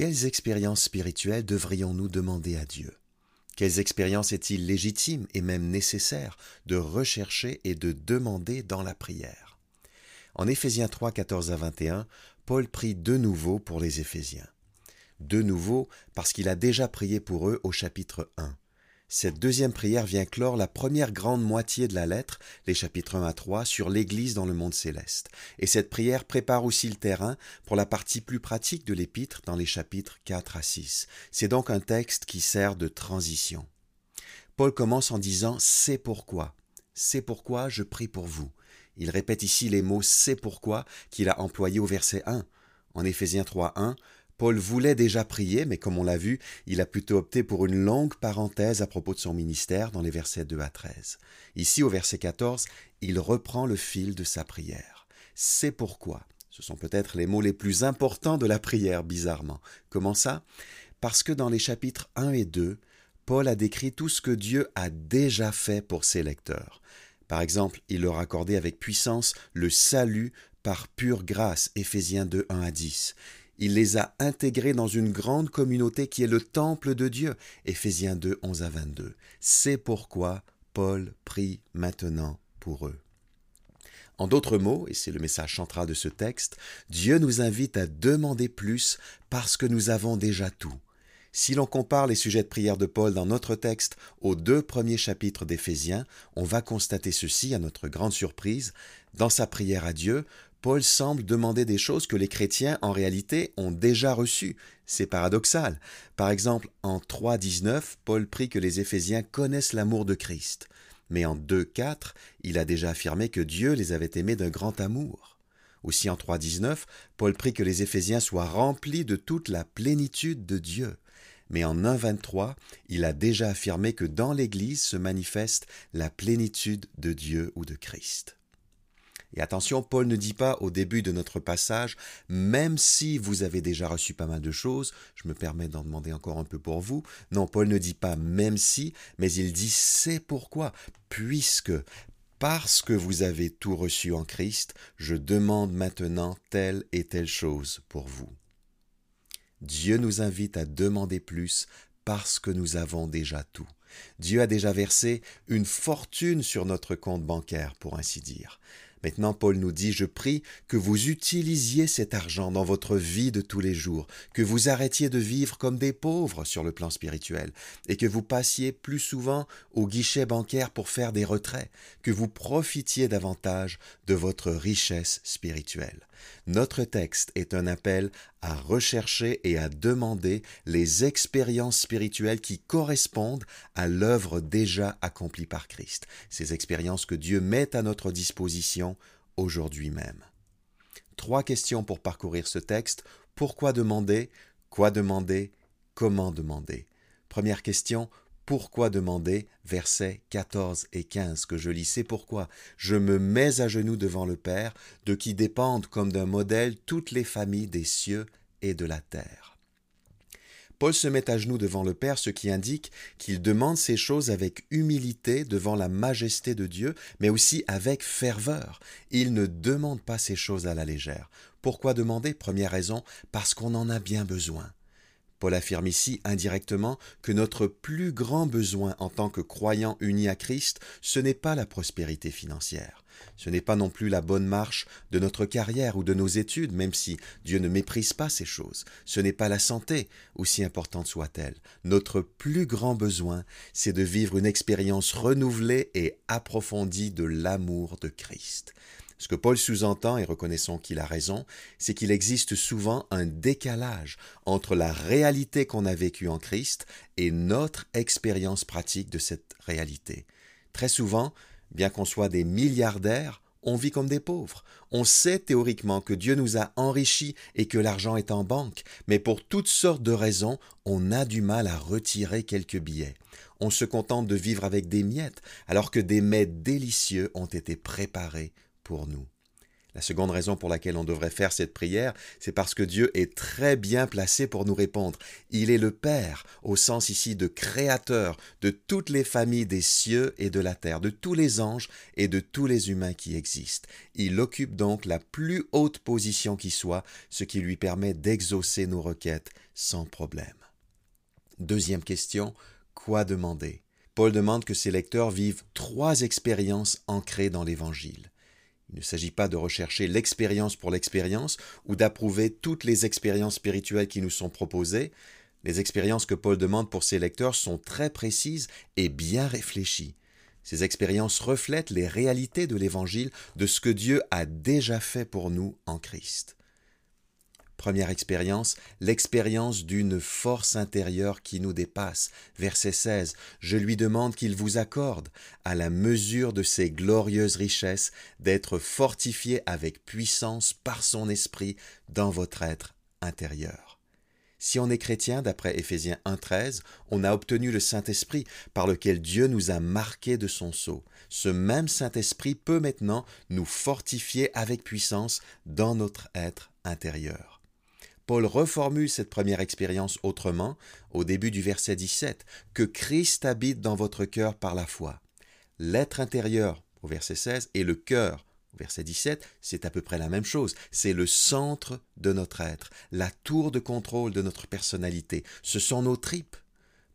Quelles expériences spirituelles devrions-nous demander à Dieu? Quelles expériences est-il légitime et même nécessaire de rechercher et de demander dans la prière? En Éphésiens 3, 14 à 21, Paul prie de nouveau pour les Éphésiens. De nouveau parce qu'il a déjà prié pour eux au chapitre 1. Cette deuxième prière vient clore la première grande moitié de la lettre, les chapitres 1 à 3, sur l'Église dans le monde céleste. Et cette prière prépare aussi le terrain pour la partie plus pratique de l'épître dans les chapitres 4 à 6. C'est donc un texte qui sert de transition. Paul commence en disant C'est pourquoi. C'est pourquoi je prie pour vous. Il répète ici les mots C'est pourquoi qu'il a employés au verset 1. En Éphésiens 3, 1, Paul voulait déjà prier, mais comme on l'a vu, il a plutôt opté pour une longue parenthèse à propos de son ministère dans les versets 2 à 13. Ici, au verset 14, il reprend le fil de sa prière. C'est pourquoi. Ce sont peut-être les mots les plus importants de la prière, bizarrement. Comment ça? Parce que dans les chapitres 1 et 2, Paul a décrit tout ce que Dieu a déjà fait pour ses lecteurs. Par exemple, il leur a accordé avec puissance le salut par pure grâce, Éphésiens 2, 1 à 10. Il les a intégrés dans une grande communauté qui est le temple de Dieu. Éphésiens 2, 11 à 22. C'est pourquoi Paul prie maintenant pour eux. En d'autres mots, et c'est le message central de ce texte, Dieu nous invite à demander plus parce que nous avons déjà tout. Si l'on compare les sujets de prière de Paul dans notre texte aux deux premiers chapitres d'Éphésiens, on va constater ceci à notre grande surprise. Dans sa prière à Dieu, Paul semble demander des choses que les chrétiens en réalité ont déjà reçues. C'est paradoxal. Par exemple, en 3.19, Paul prie que les Éphésiens connaissent l'amour de Christ. Mais en 2.4, il a déjà affirmé que Dieu les avait aimés d'un grand amour. Aussi en 3.19, Paul prie que les Éphésiens soient remplis de toute la plénitude de Dieu. Mais en 1.23, il a déjà affirmé que dans l'Église se manifeste la plénitude de Dieu ou de Christ. Et attention, Paul ne dit pas au début de notre passage, même si vous avez déjà reçu pas mal de choses, je me permets d'en demander encore un peu pour vous. Non, Paul ne dit pas même si, mais il dit c'est pourquoi, puisque, parce que vous avez tout reçu en Christ, je demande maintenant telle et telle chose pour vous. Dieu nous invite à demander plus parce que nous avons déjà tout. Dieu a déjà versé une fortune sur notre compte bancaire, pour ainsi dire. Maintenant, Paul nous dit, je prie que vous utilisiez cet argent dans votre vie de tous les jours, que vous arrêtiez de vivre comme des pauvres sur le plan spirituel, et que vous passiez plus souvent au guichet bancaire pour faire des retraits, que vous profitiez davantage de votre richesse spirituelle. Notre texte est un appel à rechercher et à demander les expériences spirituelles qui correspondent à l'œuvre déjà accomplie par Christ, ces expériences que Dieu met à notre disposition aujourd'hui même. Trois questions pour parcourir ce texte. Pourquoi demander? Quoi demander? Comment demander? Première question, pourquoi demander? Versets 14 et 15 que je lis, c'est pourquoi je me mets à genoux devant le Père, de qui dépendent comme d'un modèle toutes les familles des cieux et de la terre. Paul se met à genoux devant le Père, ce qui indique qu'il demande ces choses avec humilité devant la majesté de Dieu, mais aussi avec ferveur. Il ne demande pas ces choses à la légère. Pourquoi demander? Première raison, parce qu'on en a bien besoin. Paul affirme ici indirectement que notre plus grand besoin en tant que croyants unis à Christ, ce n'est pas la prospérité financière. Ce n'est pas non plus la bonne marche de notre carrière ou de nos études, même si Dieu ne méprise pas ces choses. Ce n'est pas la santé, aussi importante soit-elle. Notre plus grand besoin, c'est de vivre une expérience renouvelée et approfondie de l'amour de Christ. Ce que Paul sous-entend, et reconnaissons qu'il a raison, c'est qu'il existe souvent un décalage entre la réalité qu'on a vécue en Christ et notre expérience pratique de cette réalité. Très souvent, bien qu'on soit des milliardaires, on vit comme des pauvres. On sait théoriquement que Dieu nous a enrichis et que l'argent est en banque, mais pour toutes sortes de raisons, on a du mal à retirer quelques billets. On se contente de vivre avec des miettes, alors que des mets délicieux ont été préparés nous. La seconde raison pour laquelle on devrait faire cette prière, c'est parce que Dieu est très bien placé pour nous répondre. Il est le Père, au sens ici de créateur de toutes les familles des cieux et de la terre, de tous les anges et de tous les humains qui existent. Il occupe donc la plus haute position qui soit, ce qui lui permet d'exaucer nos requêtes sans problème. Deuxième question, quoi demander? Paul demande que ses lecteurs vivent trois expériences ancrées dans l'Évangile. Il ne s'agit pas de rechercher l'expérience pour l'expérience ou d'approuver toutes les expériences spirituelles qui nous sont proposées. Les expériences que Paul demande pour ses lecteurs sont très précises et bien réfléchies. Ces expériences reflètent les réalités de l'Évangile, de ce que Dieu a déjà fait pour nous en Christ. Première expérience, l'expérience d'une force intérieure qui nous dépasse. Verset 16. Je lui demande qu'il vous accorde, à la mesure de ses glorieuses richesses, d'être fortifié avec puissance par son esprit dans votre être intérieur. Si on est chrétien, d'après Éphésiens 1.13, on a obtenu le Saint-Esprit par lequel Dieu nous a marqués de son sceau. Ce même Saint-Esprit peut maintenant nous fortifier avec puissance dans notre être intérieur. Paul reformule cette première expérience autrement au début du verset 17, que Christ habite dans votre cœur par la foi. L'être intérieur au verset 16 et le cœur au verset 17, c'est à peu près la même chose. C'est le centre de notre être, la tour de contrôle de notre personnalité. Ce sont nos tripes.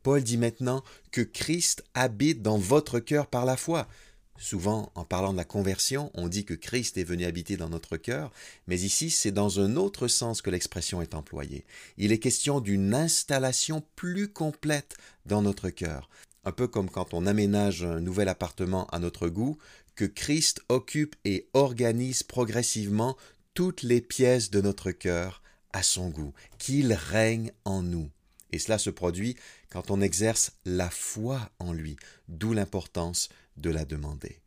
Paul dit maintenant que Christ habite dans votre cœur par la foi. Souvent, en parlant de la conversion, on dit que Christ est venu habiter dans notre cœur, mais ici, c'est dans un autre sens que l'expression est employée. Il est question d'une installation plus complète dans notre cœur, un peu comme quand on aménage un nouvel appartement à notre goût, que Christ occupe et organise progressivement toutes les pièces de notre cœur à son goût, qu'il règne en nous. Et cela se produit quand on exerce la foi en lui, d'où l'importance de la demander.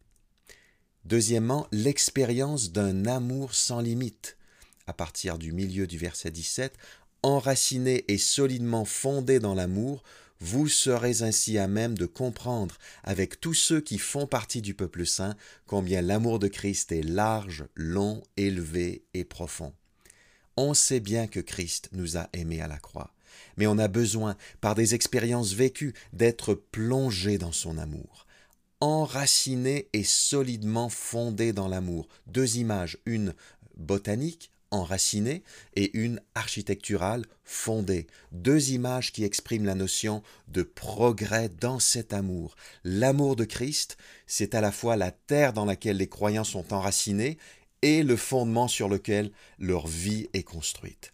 Deuxièmement, l'expérience d'un amour sans limite. À partir du milieu du verset 17, enraciné et solidement fondé dans l'amour, vous serez ainsi à même de comprendre avec tous ceux qui font partie du peuple saint combien l'amour de Christ est large, long, élevé et profond. On sait bien que Christ nous a aimés à la croix, mais on a besoin, par des expériences vécues, d'être plongé dans son amour enraciné et solidement fondé dans l'amour. Deux images, une botanique, enracinée, et une architecturale, fondée. Deux images qui expriment la notion de progrès dans cet amour. L'amour de Christ, c'est à la fois la terre dans laquelle les croyants sont enracinés et le fondement sur lequel leur vie est construite.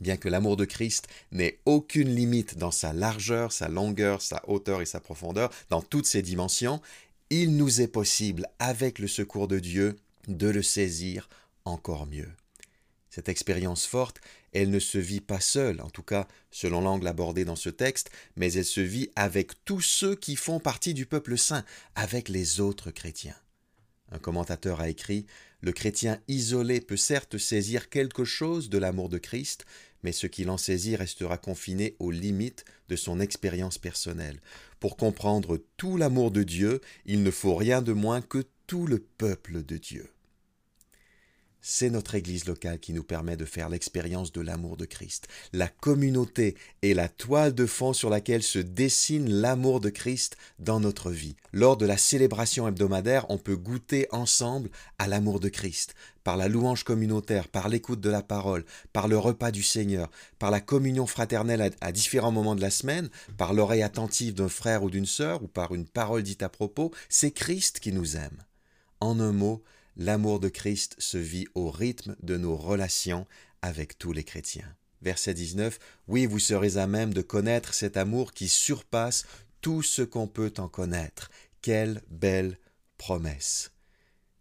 Bien que l'amour de Christ n'ait aucune limite dans sa largeur, sa longueur, sa hauteur et sa profondeur, dans toutes ses dimensions, il nous est possible, avec le secours de Dieu, de le saisir encore mieux. Cette expérience forte, elle ne se vit pas seule, en tout cas selon l'angle abordé dans ce texte, mais elle se vit avec tous ceux qui font partie du peuple saint, avec les autres chrétiens. Un commentateur a écrit Le chrétien isolé peut certes saisir quelque chose de l'amour de Christ, mais ce qu'il en saisit restera confiné aux limites de son expérience personnelle. Pour comprendre tout l'amour de Dieu, il ne faut rien de moins que tout le peuple de Dieu. C'est notre Église locale qui nous permet de faire l'expérience de l'amour de Christ. La communauté est la toile de fond sur laquelle se dessine l'amour de Christ dans notre vie. Lors de la célébration hebdomadaire, on peut goûter ensemble à l'amour de Christ, par la louange communautaire, par l'écoute de la parole, par le repas du Seigneur, par la communion fraternelle à, différents moments de la semaine, par l'oreille attentive d'un frère ou d'une sœur, ou par une parole dite à propos. C'est Christ qui nous aime. En un mot, l'amour de Christ se vit au rythme de nos relations avec tous les chrétiens. Verset 19, Oui, vous serez à même de connaître cet amour qui surpasse tout ce qu'on peut en connaître. Quelle belle promesse.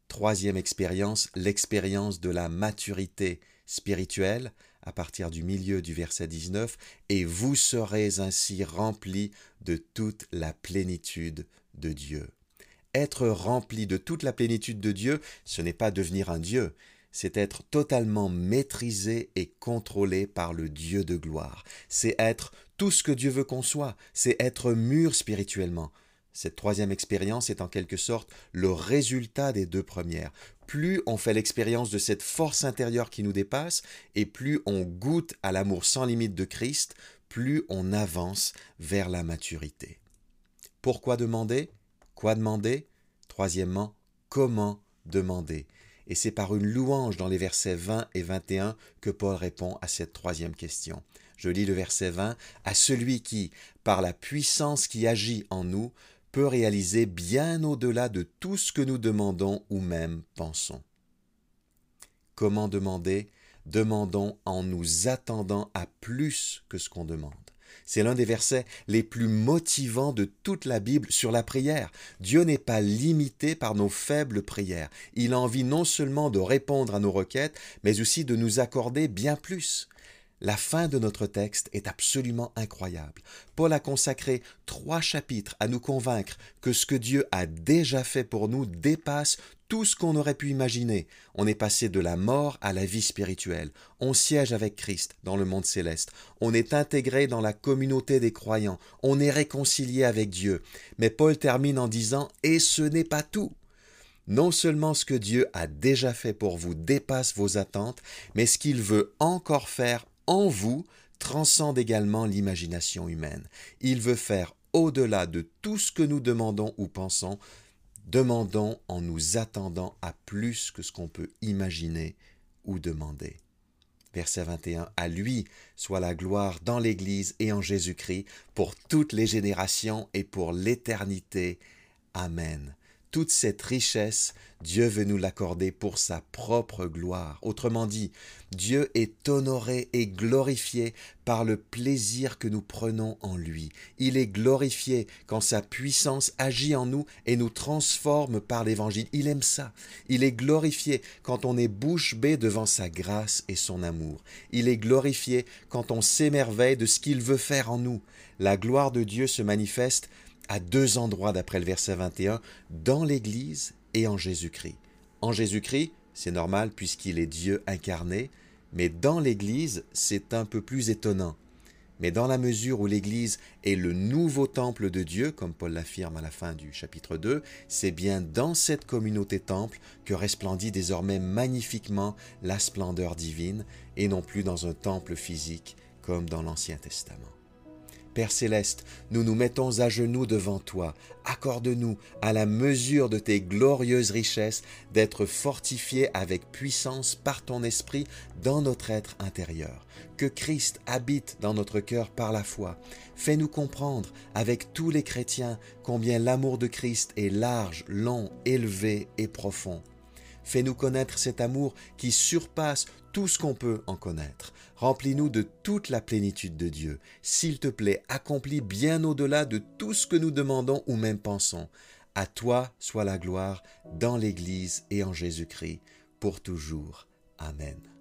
Troisième expérience, l'expérience de la maturité spirituelle à partir du milieu du verset 19, et vous serez ainsi remplis de toute la plénitude de Dieu. Être rempli de toute la plénitude de Dieu, ce n'est pas devenir un Dieu, c'est être totalement maîtrisé et contrôlé par le Dieu de gloire. C'est être tout ce que Dieu veut qu'on soit, c'est être mûr spirituellement. Cette troisième expérience est en quelque sorte le résultat des deux premières. plus on fait l'expérience de cette force intérieure qui nous dépasse, et plus on goûte à l'amour sans limite de Christ, plus on avance vers la maturité. Pourquoi demander? Quoi demander? Troisièmement, comment demander? Et c'est par une louange dans les versets 20 et 21 que Paul répond à cette troisième question. Je lis le verset 20, à celui qui, par la puissance qui agit en nous, peut réaliser bien au-delà de tout ce que nous demandons ou même pensons. Comment demander? Demandons en nous attendant à plus que ce qu'on demande. C'est l'un des versets les plus motivants de toute la Bible sur la prière. Dieu n'est pas limité par nos faibles prières. Il a envie non seulement de répondre à nos requêtes, mais aussi de nous accorder bien plus. La fin de notre texte est absolument incroyable. Paul a consacré trois chapitres à nous convaincre que ce que Dieu a déjà fait pour nous dépasse tout ce qu'on aurait pu imaginer. On est passé de la mort à la vie spirituelle. On siège avec Christ dans le monde céleste. On est intégré dans la communauté des croyants. On est réconcilié avec Dieu. Mais Paul termine en disant Et ce n'est pas tout. Non seulement ce que Dieu a déjà fait pour vous dépasse vos attentes, mais ce qu'il veut encore faire en vous transcende également l'imagination humaine. Il veut faire au-delà de tout ce que nous demandons ou pensons, demandons en nous attendant à plus que ce qu'on peut imaginer ou demander. Verset 21. À lui soit la gloire dans l'Église et en Jésus-Christ pour toutes les générations et pour l'éternité. Amen toute cette richesse, Dieu veut nous l'accorder pour sa propre gloire. Autrement dit, Dieu est honoré et glorifié par le plaisir que nous prenons en lui. Il est glorifié quand sa puissance agit en nous et nous transforme par l'évangile. Il aime ça. Il est glorifié quand on est bouche bée devant sa grâce et son amour. Il est glorifié quand on s'émerveille de ce qu'il veut faire en nous. La gloire de Dieu se manifeste à deux endroits d'après le verset 21, dans l'Église et en Jésus-Christ. En Jésus-Christ, c'est normal puisqu'il est Dieu incarné, mais dans l'Église, c'est un peu plus étonnant. Mais dans la mesure où l'Église est le nouveau temple de Dieu, comme Paul l'affirme à la fin du chapitre 2, c'est bien dans cette communauté temple que resplendit désormais magnifiquement la splendeur divine, et non plus dans un temple physique comme dans l'Ancien Testament. Père céleste, nous nous mettons à genoux devant toi. Accorde-nous, à la mesure de tes glorieuses richesses, d'être fortifiés avec puissance par ton esprit dans notre être intérieur. Que Christ habite dans notre cœur par la foi. Fais-nous comprendre, avec tous les chrétiens, combien l'amour de Christ est large, long, élevé et profond. Fais-nous connaître cet amour qui surpasse tout ce qu'on peut en connaître. Remplis-nous de toute la plénitude de Dieu. S'il te plaît, accomplis bien au-delà de tout ce que nous demandons ou même pensons. À toi soit la gloire dans l'Église et en Jésus-Christ, pour toujours. Amen.